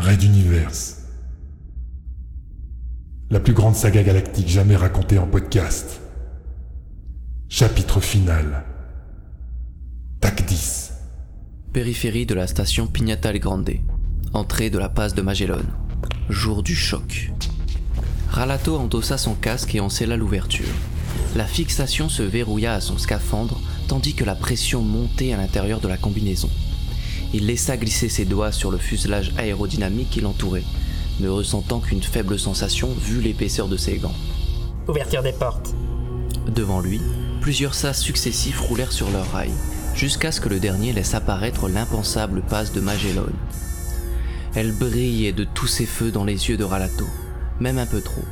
Raid Universe. La plus grande saga galactique jamais racontée en podcast. Chapitre final. TAC 10. Périphérie de la station Pignata Grande. Entrée de la passe de Magellan. Jour du choc. Ralato endossa son casque et en scella l'ouverture. La fixation se verrouilla à son scaphandre tandis que la pression montait à l'intérieur de la combinaison. Il laissa glisser ses doigts sur le fuselage aérodynamique qui l'entourait, ne ressentant qu'une faible sensation vu l'épaisseur de ses gants. Ouverture des portes. Devant lui, plusieurs sas successifs roulèrent sur leurs rails, jusqu'à ce que le dernier laisse apparaître l'impensable passe de Magellan. Elle brillait de tous ses feux dans les yeux de Ralato, même un peu trop.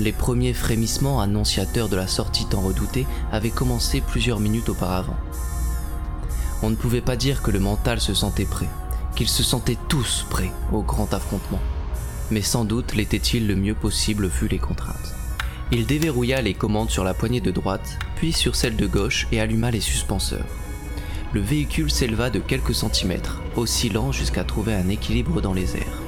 Les premiers frémissements annonciateurs de la sortie tant redoutée avaient commencé plusieurs minutes auparavant. On ne pouvait pas dire que le mental se sentait prêt, qu'ils se sentaient tous prêts au grand affrontement. Mais sans doute l'était-il le mieux possible vu les contraintes. Il déverrouilla les commandes sur la poignée de droite, puis sur celle de gauche et alluma les suspenseurs. Le véhicule s'éleva de quelques centimètres, oscillant jusqu'à trouver un équilibre dans les airs.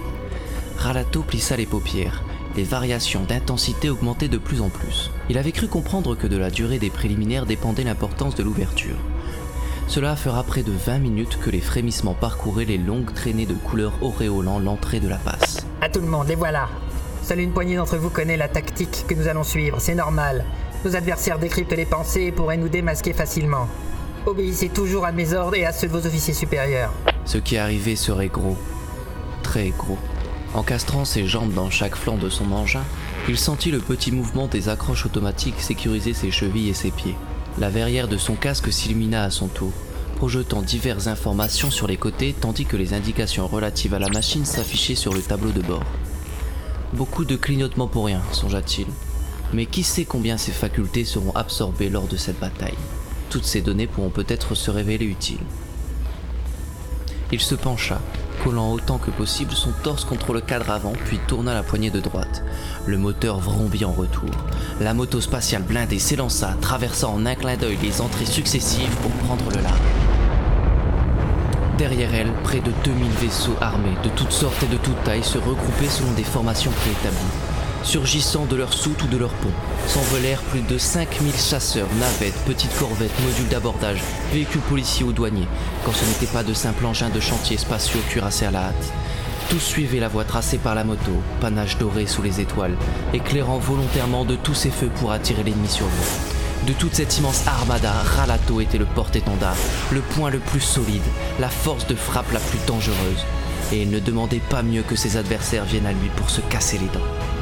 Ralato plissa les paupières, les variations d'intensité augmentaient de plus en plus. Il avait cru comprendre que de la durée des préliminaires dépendait l'importance de l'ouverture. Cela fera près de 20 minutes que les frémissements parcouraient les longues traînées de couleurs auréolant l'entrée de la passe. À tout le monde, les voilà. Seule une poignée d'entre vous connaît la tactique que nous allons suivre, c'est normal. Nos adversaires décryptent les pensées et pourraient nous démasquer facilement. Obéissez toujours à mes ordres et à ceux de vos officiers supérieurs. Ce qui arrivait serait gros. Très gros. Encastrant ses jambes dans chaque flanc de son engin, il sentit le petit mouvement des accroches automatiques sécuriser ses chevilles et ses pieds. La verrière de son casque s'illumina à son tour, projetant diverses informations sur les côtés tandis que les indications relatives à la machine s'affichaient sur le tableau de bord. Beaucoup de clignotements pour rien, songea-t-il. Mais qui sait combien ses facultés seront absorbées lors de cette bataille? Toutes ces données pourront peut-être se révéler utiles. Il se pencha, collant autant que possible son torse contre le cadre avant, puis tourna la poignée de droite. Le moteur vrombit en retour. La moto spatiale blindée s'élança, traversant en un clin d'œil les entrées successives pour prendre le large. Derrière elle, près de 2000 vaisseaux armés de toutes sortes et de toutes tailles se regroupaient selon des formations préétablies. Surgissant de leurs soutes ou de leurs ponts, s'envolèrent plus de 5000 chasseurs, navettes, petites corvettes, modules d'abordage, véhicules policiers ou douaniers, quand ce n'était pas de simples engins de chantier spatiaux cuirassés à la hâte. Tous suivaient la voie tracée par la moto, panache doré sous les étoiles, éclairant volontairement de tous ses feux pour attirer l'ennemi sur eux. De toute cette immense armada, Ralato était le porte-étendard, le point le plus solide, la force de frappe la plus dangereuse. Et il ne demandait pas mieux que ses adversaires viennent à lui pour se casser les dents.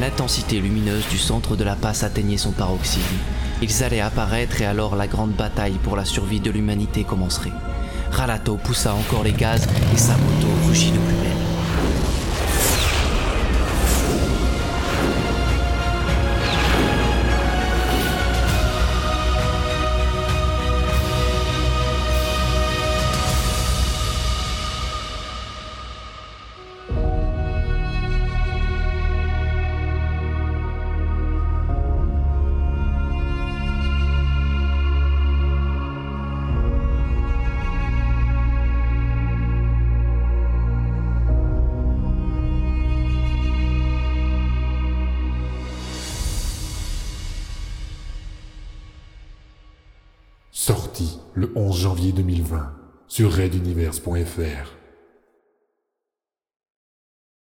L'intensité lumineuse du centre de la passe atteignait son paroxysme. Ils allaient apparaître et alors la grande bataille pour la survie de l'humanité commencerait. Ralato poussa encore les gaz et sa moto rugit de plus. Sorti le 11 janvier 2020 sur raiduniverse.fr.